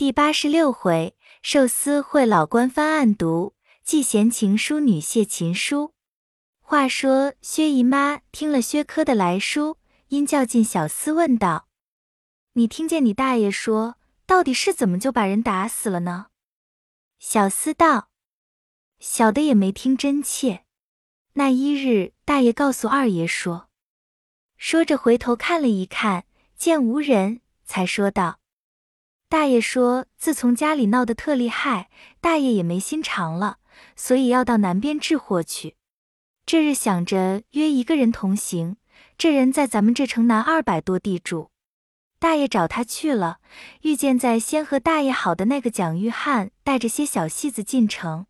第八十六回，寿司会老官翻案读，寄闲情书女谢琴书。话说薛姨妈听了薛科的来书，因叫进小厮问道：“你听见你大爷说，到底是怎么就把人打死了呢？”小厮道：“小的也没听真切。那一日，大爷告诉二爷说，说着回头看了一看，见无人，才说道。”大爷说：“自从家里闹得特厉害，大爷也没心肠了，所以要到南边治祸去。这日想着约一个人同行，这人在咱们这城南二百多地住。大爷找他去了，遇见在先和大爷好的那个蒋玉菡带着些小戏子进城。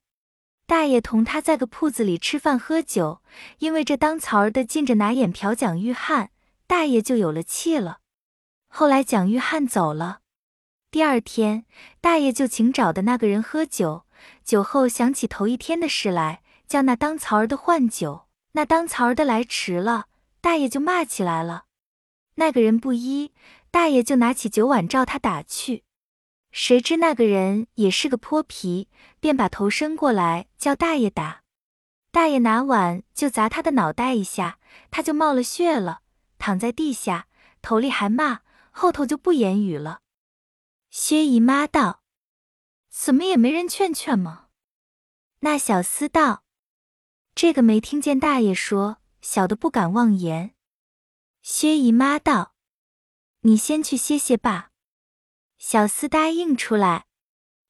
大爷同他在个铺子里吃饭喝酒，因为这当曹儿的进着拿眼瞟蒋玉菡，大爷就有了气了。后来蒋玉菡走了。”第二天，大爷就请找的那个人喝酒，酒后想起头一天的事来，叫那当曹儿的换酒。那当曹儿的来迟了，大爷就骂起来了。那个人不依，大爷就拿起酒碗照他打去。谁知那个人也是个泼皮，便把头伸过来叫大爷打。大爷拿碗就砸他的脑袋一下，他就冒了血了，躺在地下，头里还骂，后头就不言语了。薛姨妈道：“怎么也没人劝劝吗？”那小厮道：“这个没听见大爷说，小的不敢妄言。”薛姨妈道：“你先去歇歇吧。”小厮答应出来。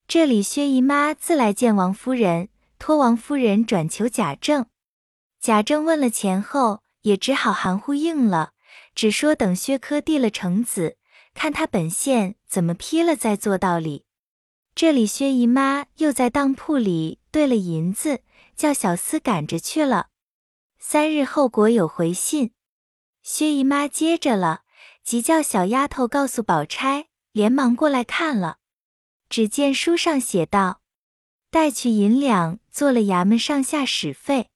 这里薛姨妈自来见王夫人，托王夫人转求贾政。贾政问了前后，也只好含糊应了，只说等薛科递了呈子。看他本县怎么批了，再做道理。这里薛姨妈又在当铺里兑了银子，叫小厮赶着去了。三日后果有回信，薛姨妈接着了，即叫小丫头告诉宝钗，连忙过来看了。只见书上写道：“带去银两，做了衙门上下使费。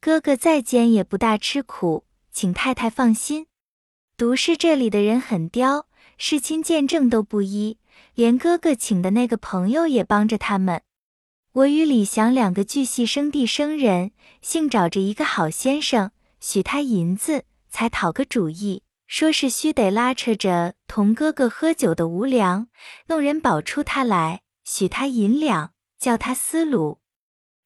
哥哥在监也不大吃苦，请太太放心。独是这里的人很刁。”世亲见证都不依，连哥哥请的那个朋友也帮着他们。我与李祥两个巨细生弟生人，幸找着一个好先生，许他银子，才讨个主意，说是须得拉扯着同哥哥喝酒的无良，弄人保出他来，许他银两，叫他思鲁。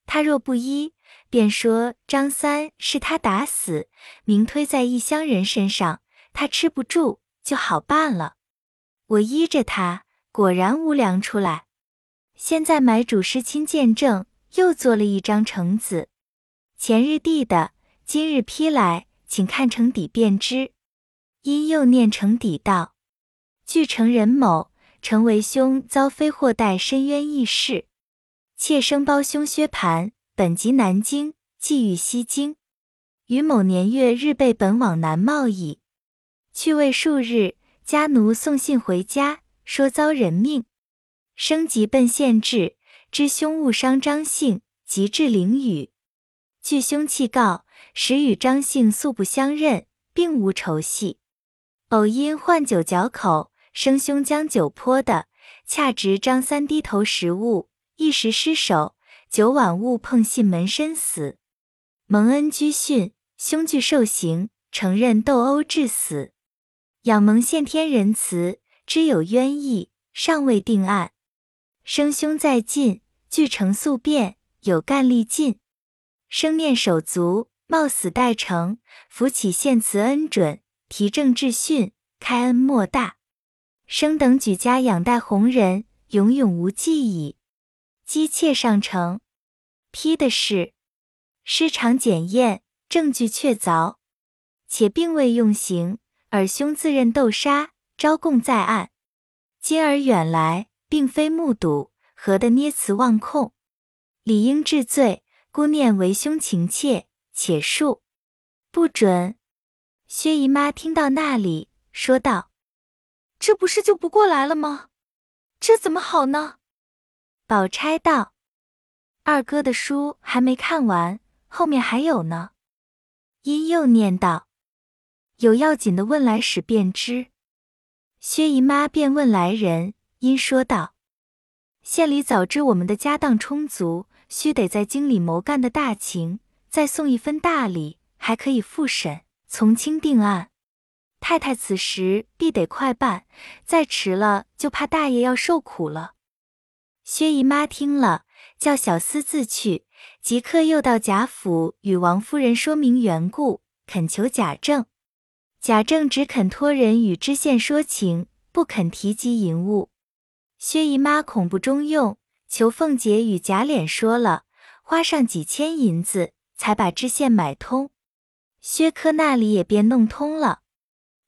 他若不依，便说张三是他打死，明推在异乡人身上，他吃不住，就好办了。我依着他，果然无粮出来。现在买主师亲见证，又做了一张橙子，前日递的，今日批来，请看成底便知。因又念成底道：据成人某，成为兄遭非祸带深渊异事，妾生胞兄薛蟠，本籍南京，寄寓西京，于某年月日被本往南贸易，去未数日。家奴送信回家，说遭人命，生即奔县治，知兄误伤张姓，即至灵宇。据兄弃告，实与张姓素不相认，并无仇隙。偶因换酒嚼口，生兄将酒泼的，恰值张三低头食物，一时失手，酒碗误碰信门身死。蒙恩居训，兄惧受刑，承认斗殴致死。仰蒙献天仁慈，知有冤意，尚未定案。生兄在晋，俱成宿便，有干力尽。生念手足，冒死待成。扶起献慈恩准，提正治训，开恩莫大。生等举家养待红人，永永无忌矣。姬妾上呈，批的是失常检验，证据确凿，且并未用刑。尔兄自认斗杀，招供在案。今儿远来，并非目睹，何得捏词妄控？理应治罪。姑念为兄情切，且恕不准。薛姨妈听到那里，说道：“这不是就不过来了吗？这怎么好呢？”宝钗道：“二哥的书还没看完，后面还有呢。”因又念道。有要紧的问来使便知。薛姨妈便问来人，因说道：“县里早知我们的家当充足，须得在京里谋干的大情，再送一分大礼，还可以复审，从轻定案。太太此时必得快办，再迟了就怕大爷要受苦了。薛姨妈听了，叫小厮自去，即刻又到贾府与王夫人说明缘故，恳求贾政。贾政只肯托人与知县说情，不肯提及银物。薛姨妈恐不中用，求凤姐与贾琏说了，花上几千银子，才把知县买通。薛科那里也便弄通了。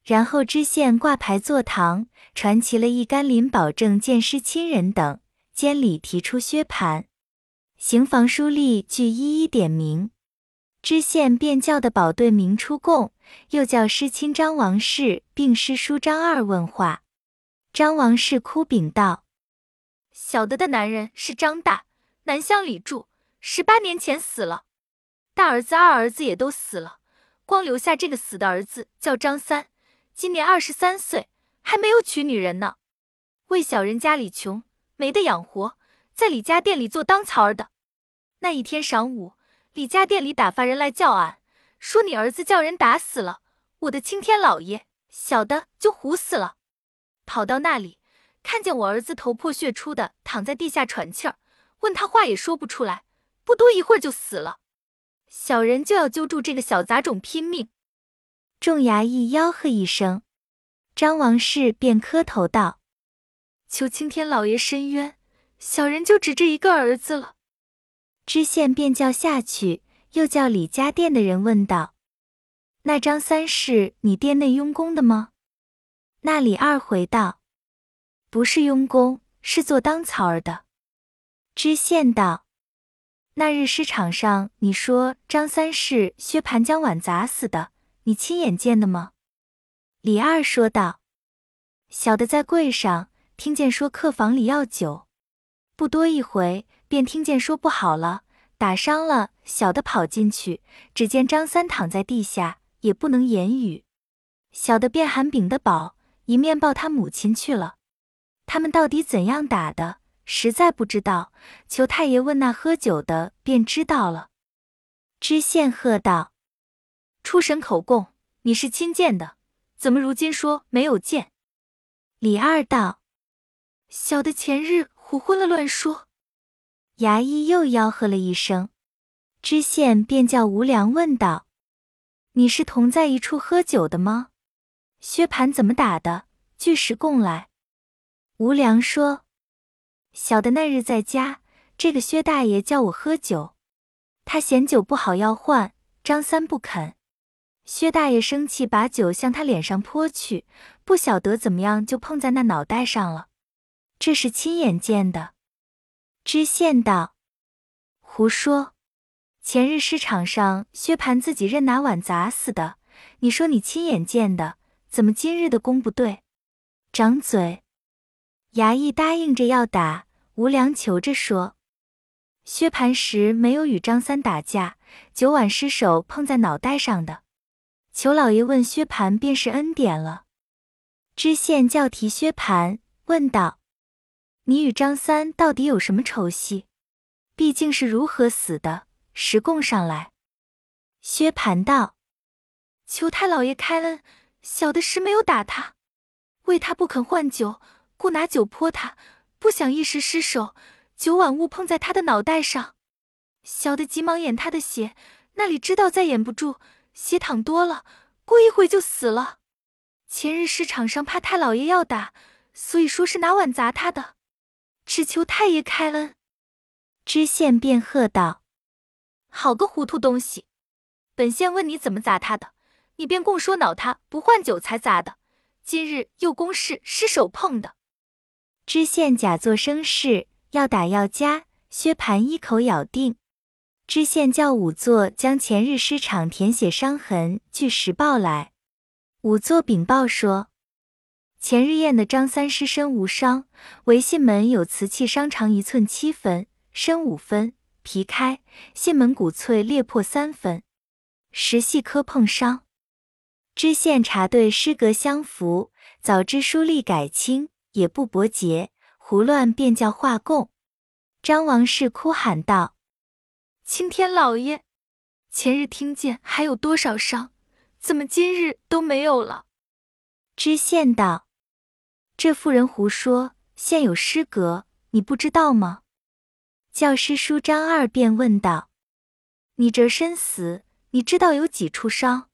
然后知县挂牌坐堂，传齐了一干林保证见师亲人等，监里提出薛蟠，刑房书吏俱一一点名。知县便叫的保对名出供，又叫师亲张王氏并师叔张二问话。张王氏哭禀道：“小的的男人是张大，南乡里住，十八年前死了，大儿子、二儿子也都死了，光留下这个死的儿子叫张三。”今年二十三岁，还没有娶女人呢。为小人家里穷，没得养活，在李家店里做当槽儿的。那一天晌午，李家店里打发人来叫俺，说你儿子叫人打死了。我的青天老爷，小的就唬死了。跑到那里，看见我儿子头破血出的躺在地下喘气儿，问他话也说不出来，不多一会儿就死了。小人就要揪住这个小杂种拼命。众衙役吆喝一声，张王氏便磕头道：“求青天老爷伸冤，小人就只这一个儿子了。”知县便叫下去，又叫李家店的人问道：“那张三是你店内佣工的吗？”那李二回道：“不是佣工，是做当槽儿的。”知县道：“那日市场上你说张三是薛蟠将碗砸死的。”你亲眼见的吗？李二说道：“小的在柜上听见说客房里要酒，不多一回，便听见说不好了，打伤了。小的跑进去，只见张三躺在地下，也不能言语。小的便喊禀的宝，一面抱他母亲去了。他们到底怎样打的，实在不知道。求太爷问那喝酒的，便知道了。”知县喝道。出神口供，你是亲见的，怎么如今说没有见？李二道：“小的前日胡混了乱说。”衙役又吆喝了一声，知县便叫吴良问道：“你是同在一处喝酒的吗？薛蟠怎么打的？据实供来。”吴良说：“小的那日在家，这个薛大爷叫我喝酒，他嫌酒不好要换，张三不肯。”薛大爷生气，把酒向他脸上泼去，不晓得怎么样，就碰在那脑袋上了。这是亲眼见的。知县道：“胡说！前日市场上，薛蟠自己任拿碗砸死的。你说你亲眼见的，怎么今日的功不对？掌嘴！”衙役答应着要打，无良求着说：“薛蟠时没有与张三打架，酒碗失手碰在脑袋上的。”裘老爷问薛蟠，便是恩典了。知县叫提薛蟠，问道：“你与张三到底有什么仇隙？毕竟是如何死的？实供上来。”薛蟠道：“求太老爷开恩，小的实没有打他，为他不肯换酒，故拿酒泼他，不想一时失手，酒碗误碰在他的脑袋上。小的急忙掩他的血，那里知道再掩不住。”血淌多了，过一会就死了。前日市场上怕太老爷要打，所以说是拿碗砸他的，只求太爷开恩。知县便喝道：“好个糊涂东西！本县问你怎么砸他的，你便供说恼他不换酒才砸的。今日又公事失手碰的。”知县假作生事，要打要加，薛蟠一口咬定。知县叫仵作将前日尸场填写伤痕据实报来。仵作禀报说，前日宴的张三尸身无伤，唯信门有瓷器伤长一寸七分，深五分，皮开，信门骨脆裂破三分，实系磕碰伤。知县查对诗格相符，早知书吏改清，也不驳诘，胡乱便叫画供。张王氏哭喊道：“青天老爷，前日听见还有多少伤，怎么今日都没有了？”知县道：“这妇人胡说，现有诗阁，你不知道吗？”教师叔张二便问道：“你这身死，你知道有几处伤？”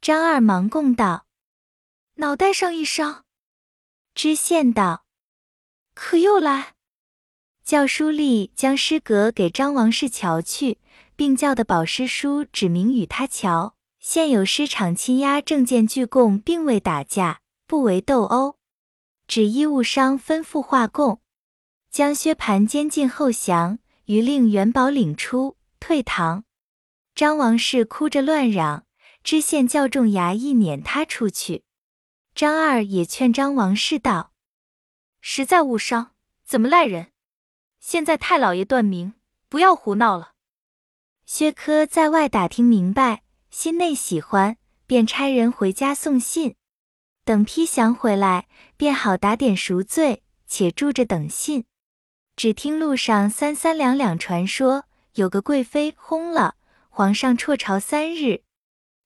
张二忙供道：“脑袋上一伤。”知县道：“可又来？”教书吏将诗阁给张王氏瞧去，并叫的保师叔指明与他瞧。现有师场亲押证件俱供，并未打架，不为斗殴，只衣物伤吩咐画供，将薛蟠监禁后降，余令元宝领出退堂。张王氏哭着乱嚷，知县叫众衙役撵他出去。张二也劝张王氏道：“实在误伤，怎么赖人？”现在太老爷断明，不要胡闹了。薛科在外打听明白，心内喜欢，便差人回家送信。等批降回来，便好打点赎罪，且住着等信。只听路上三三两两传说，有个贵妃薨了，皇上辍朝三日。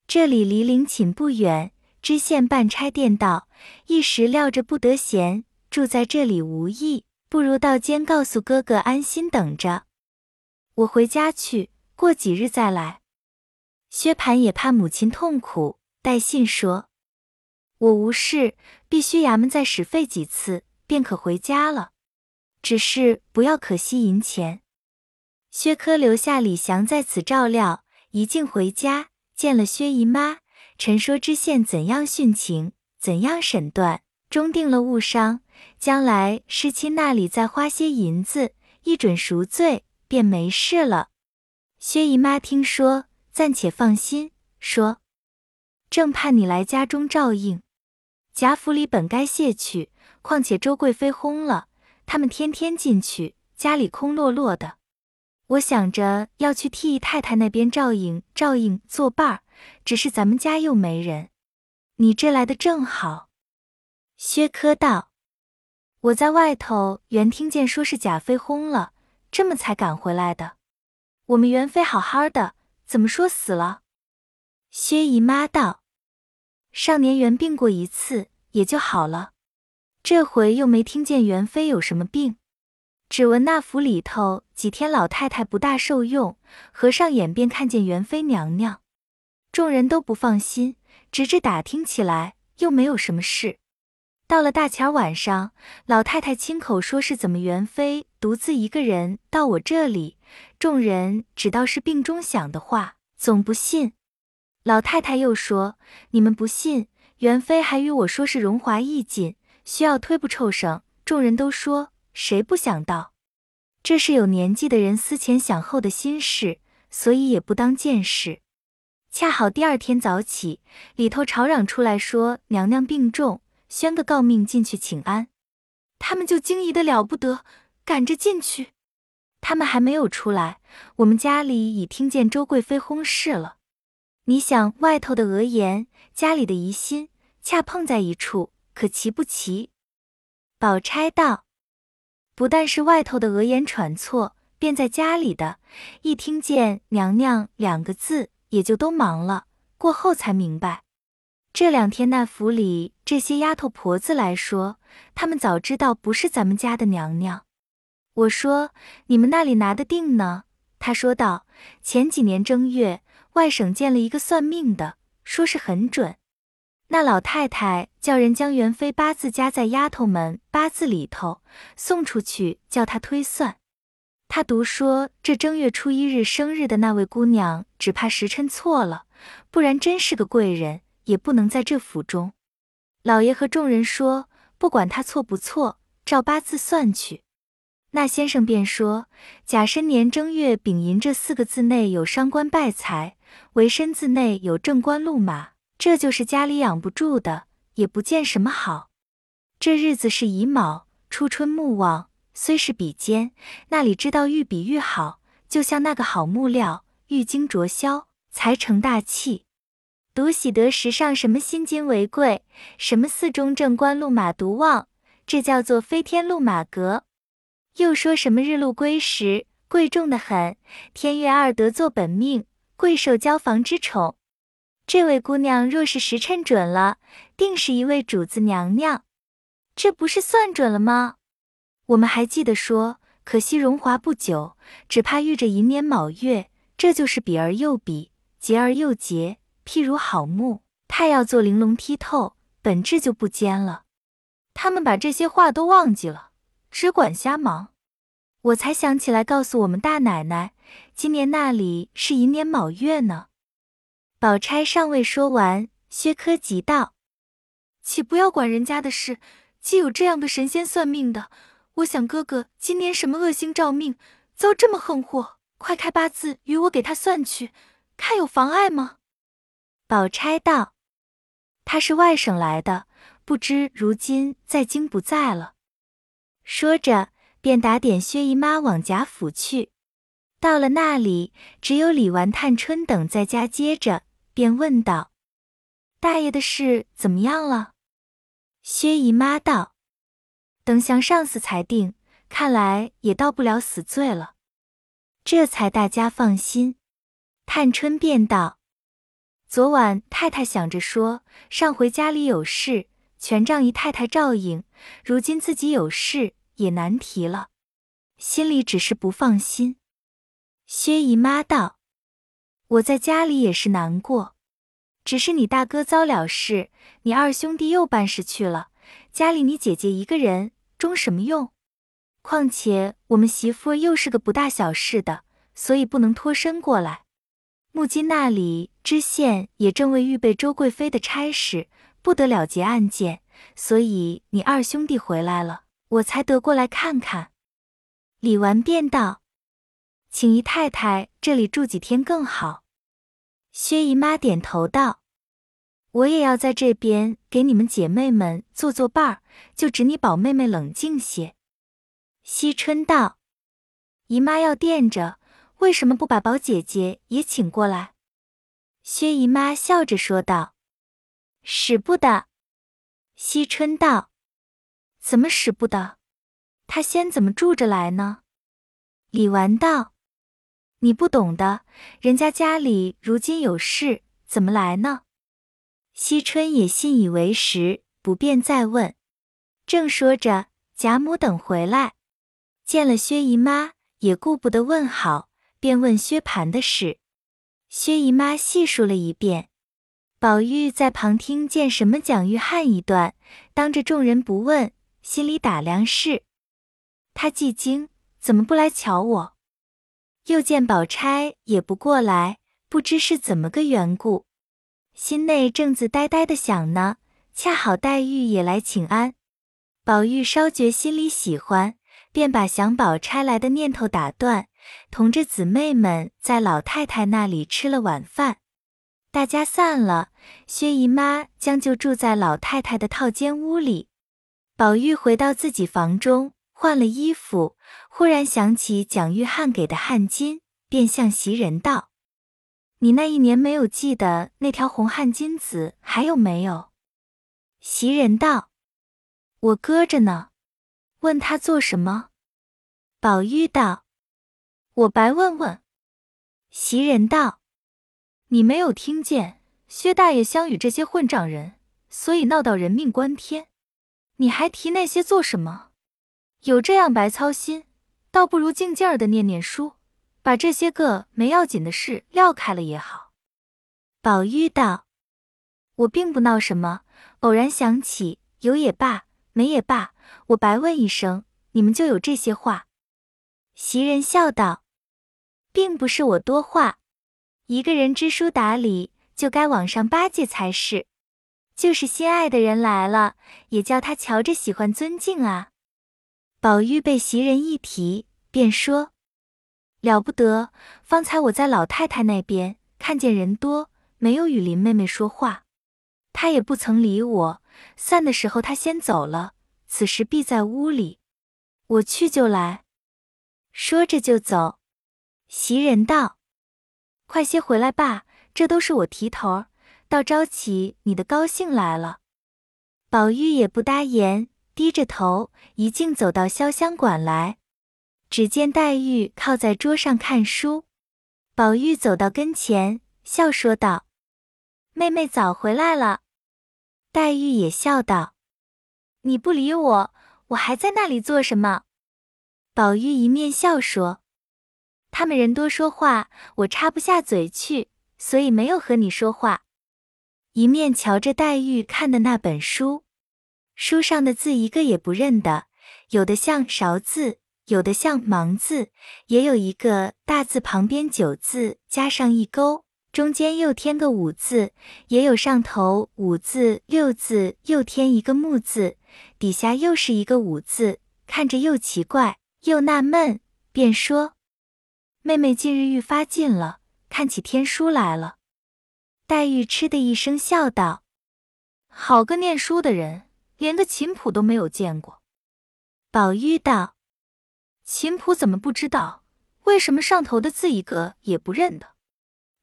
这里离陵寝不远，知县办差电到，一时料着不得闲，住在这里无益。不如到监告诉哥哥安心等着，我回家去，过几日再来。薛蟠也怕母亲痛苦，带信说：“我无事，必须衙门再使费几次，便可回家了。只是不要可惜银钱。”薛科留下李祥在此照料，一径回家，见了薛姨妈，陈说知县怎样殉情，怎样审断，终定了误伤。将来师亲那里再花些银子，一准赎罪，便没事了。薛姨妈听说，暂且放心，说：“正盼你来家中照应。贾府里本该卸去，况且周贵妃薨了，他们天天进去，家里空落落的。我想着要去替太太那边照应照应，作伴儿。只是咱们家又没人，你这来的正好。”薛科道。我在外头原听见说是贾妃薨了，这么才赶回来的。我们元妃好好的，怎么说死了？薛姨妈道：“上年元病过一次，也就好了。这回又没听见元妃有什么病，只闻那府里头几天老太太不大受用，合上眼便看见元妃娘娘。众人都不放心，直至打听起来，又没有什么事。”到了大前晚上，老太太亲口说是怎么元妃独自一个人到我这里，众人只道是病中想的话，总不信。老太太又说：“你们不信，元妃还与我说是荣华易尽，需要推不臭绳。”众人都说：“谁不想到？这是有年纪的人思前想后的心事，所以也不当见识。”恰好第二天早起，里头吵嚷出来说娘娘病重。宣个诰命进去请安，他们就惊疑的了不得，赶着进去。他们还没有出来，我们家里已听见周贵妃薨逝了。你想外头的讹言，家里的疑心，恰碰在一处，可奇不奇？宝钗道：“不但是外头的讹言传错，便在家里的，一听见娘娘两个字，也就都忙了。过后才明白。”这两天那府里这些丫头婆子来说，他们早知道不是咱们家的娘娘。我说你们那里拿得定呢？他说道：前几年正月，外省见了一个算命的，说是很准。那老太太叫人将元妃八字加在丫头们八字里头，送出去叫他推算。他独说这正月初一日生日的那位姑娘，只怕时辰错了，不然真是个贵人。也不能在这府中。老爷和众人说，不管他错不错，照八字算去。那先生便说，甲申年正月丙寅这四个字内有伤官败财，为身字内有正官禄马，这就是家里养不住的，也不见什么好。这日子是乙卯，初春木旺，虽是比肩，那里知道愈比愈好，就像那个好木料，愈经灼销，才成大器。独喜得时上什么辛金为贵，什么四中正官禄马独旺，这叫做飞天禄马阁。又说什么日禄归时，贵重的很；天月二得做本命，贵受交房之宠。这位姑娘若是时辰准了，定是一位主子娘娘。这不是算准了吗？我们还记得说，可惜荣华不久，只怕遇着寅年卯月，这就是比而又比，劫而又劫。譬如好木，太要做玲珑剔透，本质就不坚了。他们把这些话都忘记了。只管瞎忙，我才想起来告诉我们大奶奶，今年那里是寅年卯月呢。宝钗尚未说完，薛科急道：“且不要管人家的事，既有这样的神仙算命的，我想哥哥今年什么恶星照命，遭这么横祸，快开八字与我给他算去，看有妨碍吗？”宝钗道：“他是外省来的，不知如今在京不在了。”说着，便打点薛姨妈往贾府去。到了那里，只有李纨、探春等在家接着，便问道：“大爷的事怎么样了？”薛姨妈道：“等向上司裁定，看来也到不了死罪了。”这才大家放心。探春便道：“昨晚太太想着说，上回家里有事。”全仗姨太太照应，如今自己有事也难提了，心里只是不放心。薛姨妈道：“我在家里也是难过，只是你大哥遭了事，你二兄弟又办事去了，家里你姐姐一个人，中什么用？况且我们媳妇又是个不大小事的，所以不能脱身过来。木金那里知县也正为预备周贵妃的差事。”不得了结案件，所以你二兄弟回来了，我才得过来看看。李纨便道：“请姨太太这里住几天更好。”薛姨妈点头道：“我也要在这边给你们姐妹们做做伴儿，就只你宝妹妹冷静些。”惜春道：“姨妈要垫着，为什么不把宝姐姐也请过来？”薛姨妈笑着说道。使不得，惜春道：“怎么使不得？她先怎么住着来呢？”李纨道：“你不懂的，人家家里如今有事，怎么来呢？”惜春也信以为实，不便再问。正说着，贾母等回来，见了薛姨妈，也顾不得问好，便问薛蟠的事。薛姨妈细数了一遍。宝玉在旁听见什么蒋玉菡一段，当着众人不问，心里打量是。他既惊，怎么不来瞧我？又见宝钗也不过来，不知是怎么个缘故，心内正自呆呆的想呢。恰好黛玉也来请安，宝玉稍觉心里喜欢，便把想宝钗来的念头打断，同着姊妹们在老太太那里吃了晚饭。大家散了，薛姨妈将就住在老太太的套间屋里。宝玉回到自己房中，换了衣服，忽然想起蒋玉菡给的汗巾，便向袭人道：“你那一年没有系的那条红汗巾子还有没有？”袭人道：“我搁着呢。”问他做什么？宝玉道：“我白问问。”袭人道。你没有听见薛大爷相与这些混账人，所以闹到人命关天。你还提那些做什么？有这样白操心，倒不如静静儿的念念书，把这些个没要紧的事撂开了也好。宝玉道：“我并不闹什么，偶然想起，有也罢，没也罢，我白问一声，你们就有这些话。”袭人笑道：“并不是我多话。”一个人知书达理，就该往上巴结才是。就是心爱的人来了，也叫他瞧着喜欢尊敬啊。宝玉被袭人一提，便说了不得。方才我在老太太那边看见人多，没有与林妹妹说话，她也不曾理我。散的时候她先走了，此时必在屋里。我去就来。说着就走。袭人道。快些回来吧，这都是我提头儿，倒招起你的高兴来了。宝玉也不答言，低着头，一径走到潇湘馆来。只见黛玉靠在桌上看书，宝玉走到跟前，笑说道：“妹妹早回来了。”黛玉也笑道：“你不理我，我还在那里做什么？”宝玉一面笑说：“他们人多说话，我插不下嘴去，所以没有和你说话。”一面瞧着黛玉看的那本书，书上的字一个也不认得，有的像勺字，有的像芒字，也有一个大字旁边九字加上一勾。中间又添个五字，也有上头五字六字又添一个木字，底下又是一个五字，看着又奇怪又纳闷，便说：“妹妹近日愈发近了，看起天书来了。”黛玉嗤的一声笑道：“好个念书的人，连个琴谱都没有见过。”宝玉道：“琴谱怎么不知道？为什么上头的字一个也不认得？”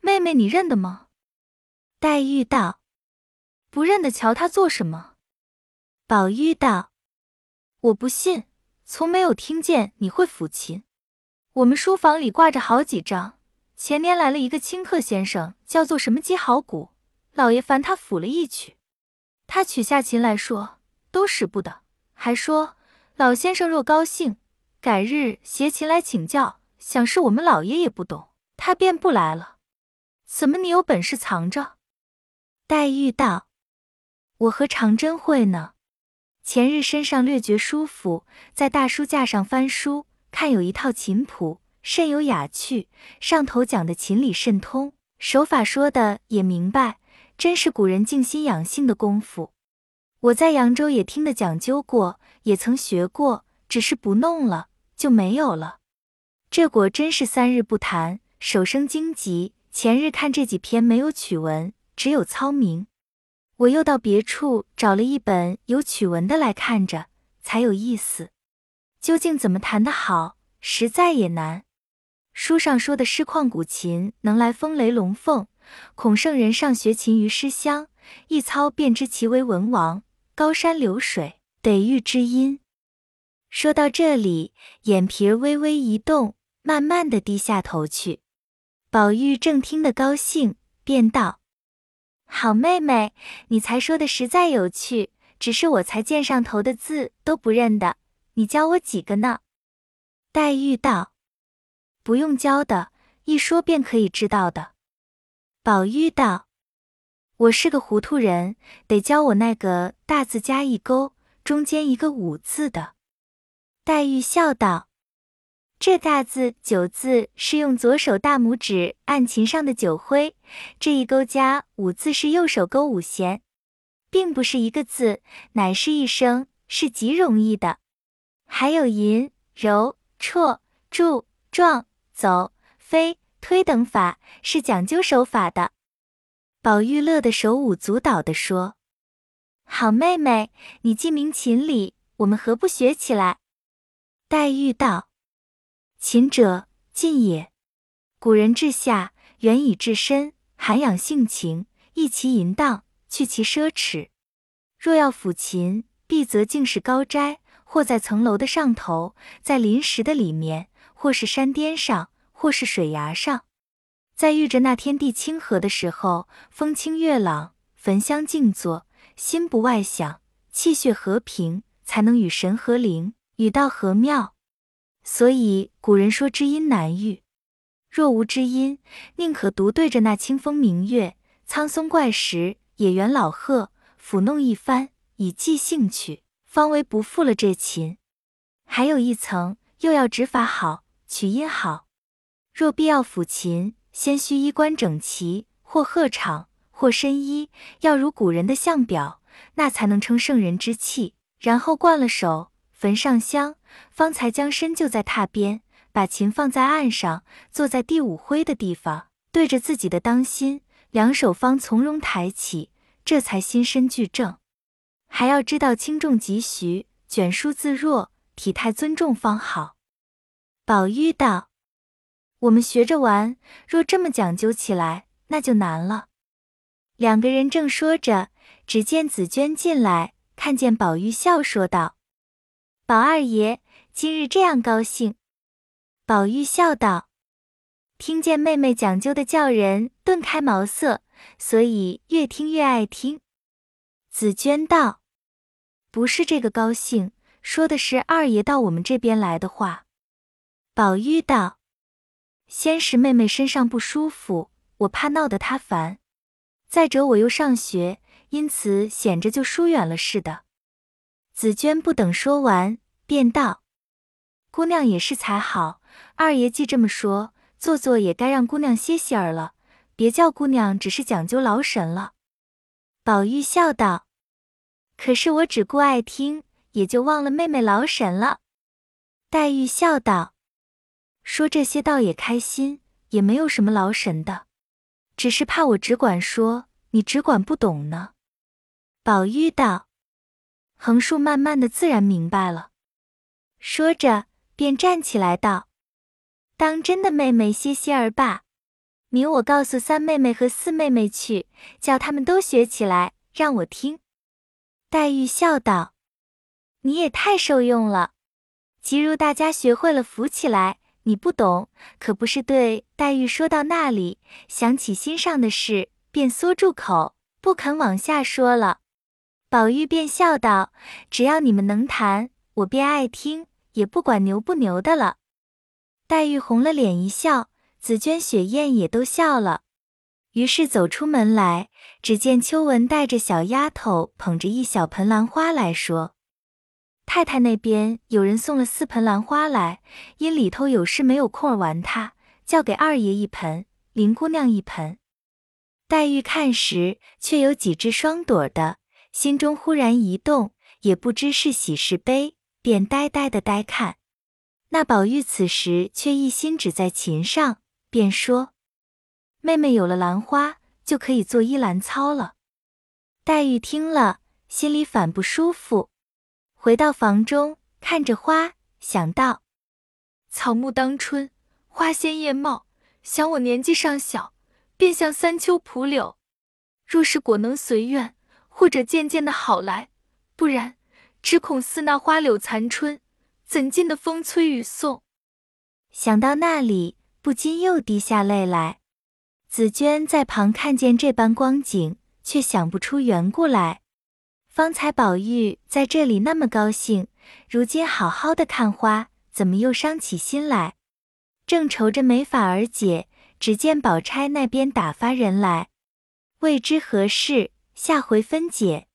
妹妹，你认得吗？黛玉道：“不认得，瞧他做什么？”宝玉道：“我不信，从没有听见你会抚琴。我们书房里挂着好几张。前年来了一个清客先生，叫做什么姬好古，老爷烦他抚了一曲，他取下琴来说都使不得，还说老先生若高兴，改日携琴来请教。想是我们老爷也不懂，他便不来了。”怎么，你有本事藏着？黛玉道：“我和长真会呢。前日身上略觉舒服，在大书架上翻书，看有一套琴谱，甚有雅趣。上头讲的琴理甚通，手法说的也明白，真是古人静心养性的功夫。我在扬州也听得讲究过，也曾学过，只是不弄了就没有了。这果真是三日不弹，手生荆棘。”前日看这几篇没有曲文，只有操名。我又到别处找了一本有曲文的来看着，才有意思。究竟怎么弹得好，实在也难。书上说的诗旷古琴能来风雷龙凤，孔圣人上学琴于诗乡，一操便知其为文王。高山流水得遇知音。说到这里，眼皮微微一动，慢慢的低下头去。宝玉正听得高兴，便道：“好妹妹，你才说的实在有趣，只是我才见上头的字都不认得，你教我几个呢？”黛玉道：“不用教的，一说便可以知道的。”宝玉道：“我是个糊涂人，得教我那个大字加一勾，中间一个五字的。”黛玉笑道。这大字九字是用左手大拇指按琴上的九徽，这一勾加五字是右手勾五弦，并不是一个字，乃是一声，是极容易的。还有吟、揉、绰、住、撞、走、飞、推等法，是讲究手法的。宝玉乐得手舞足蹈的说：“好妹妹，你既明琴理，我们何不学起来？”黛玉道。琴者进也。古人治下，原以治身，涵养性情，抑其淫荡，去其奢侈。若要抚琴，必则竟是高斋，或在层楼的上头，在临时的里面，或是山巅上，或是水崖上。在遇着那天地清和的时候，风清月朗，焚香静坐，心不外想，气血和平，才能与神和灵，与道和妙。所以古人说知音难遇，若无知音，宁可独对着那清风明月、苍松怪石、野原老鹤，抚弄一番，以寄兴趣，方为不负了这琴。还有一层，又要指法好，曲音好。若必要抚琴，先须衣冠整齐，或鹤氅，或深衣，要如古人的相表，那才能称圣人之气。然后灌了手，焚上香。方才将身就在榻边，把琴放在案上，坐在第五徽的地方，对着自己的当心，两手方从容抬起，这才心身俱正。还要知道轻重急徐，卷舒自若，体态尊重方好。宝玉道：“我们学着玩，若这么讲究起来，那就难了。”两个人正说着，只见紫娟进来，看见宝玉，笑说道。宝二爷今日这样高兴。宝玉笑道：“听见妹妹讲究的叫人顿开茅塞，所以越听越爱听。”紫娟道：“不是这个高兴，说的是二爷到我们这边来的话。”宝玉道：“先是妹妹身上不舒服，我怕闹得她烦；再者我又上学，因此显着就疏远了似的。”紫娟不等说完，便道：“姑娘也是才好。二爷既这么说，做做也该让姑娘歇歇儿了，别叫姑娘只是讲究劳神了。”宝玉笑道：“可是我只顾爱听，也就忘了妹妹劳神了。”黛玉笑道：“说这些倒也开心，也没有什么劳神的，只是怕我只管说，你只管不懂呢。”宝玉道。横竖慢慢的自然明白了，说着便站起来道：“当真的妹妹歇歇儿罢，明我告诉三妹妹和四妹妹去，叫他们都学起来，让我听。”黛玉笑道：“你也太受用了。即如大家学会了扶起来，你不懂，可不是？”对黛玉说到那里，想起心上的事，便缩住口，不肯往下说了。宝玉便笑道：“只要你们能谈，我便爱听，也不管牛不牛的了。”黛玉红了脸一笑，紫鹃、雪雁也都笑了。于是走出门来，只见秋纹带着小丫头捧着一小盆兰花来说：“太太那边有人送了四盆兰花来，因里头有事没有空儿玩它，叫给二爷一盆，林姑娘一盆。”黛玉看时，却有几只双朵的。心中忽然一动，也不知是喜是悲，便呆呆的呆看。那宝玉此时却一心只在琴上，便说：“妹妹有了兰花，就可以做依兰操了。”黛玉听了，心里反不舒服，回到房中，看着花，想到：“草木当春，花鲜叶茂，想我年纪尚小，便像三秋蒲柳。若是果能随愿。”或者渐渐的好来，不然只恐似那花柳残春，怎禁的风吹雨送？想到那里，不禁又滴下泪来。紫娟在旁看见这般光景，却想不出缘故来。方才宝玉在这里那么高兴，如今好好的看花，怎么又伤起心来？正愁着没法儿解，只见宝钗那边打发人来，未知何事。下回分解。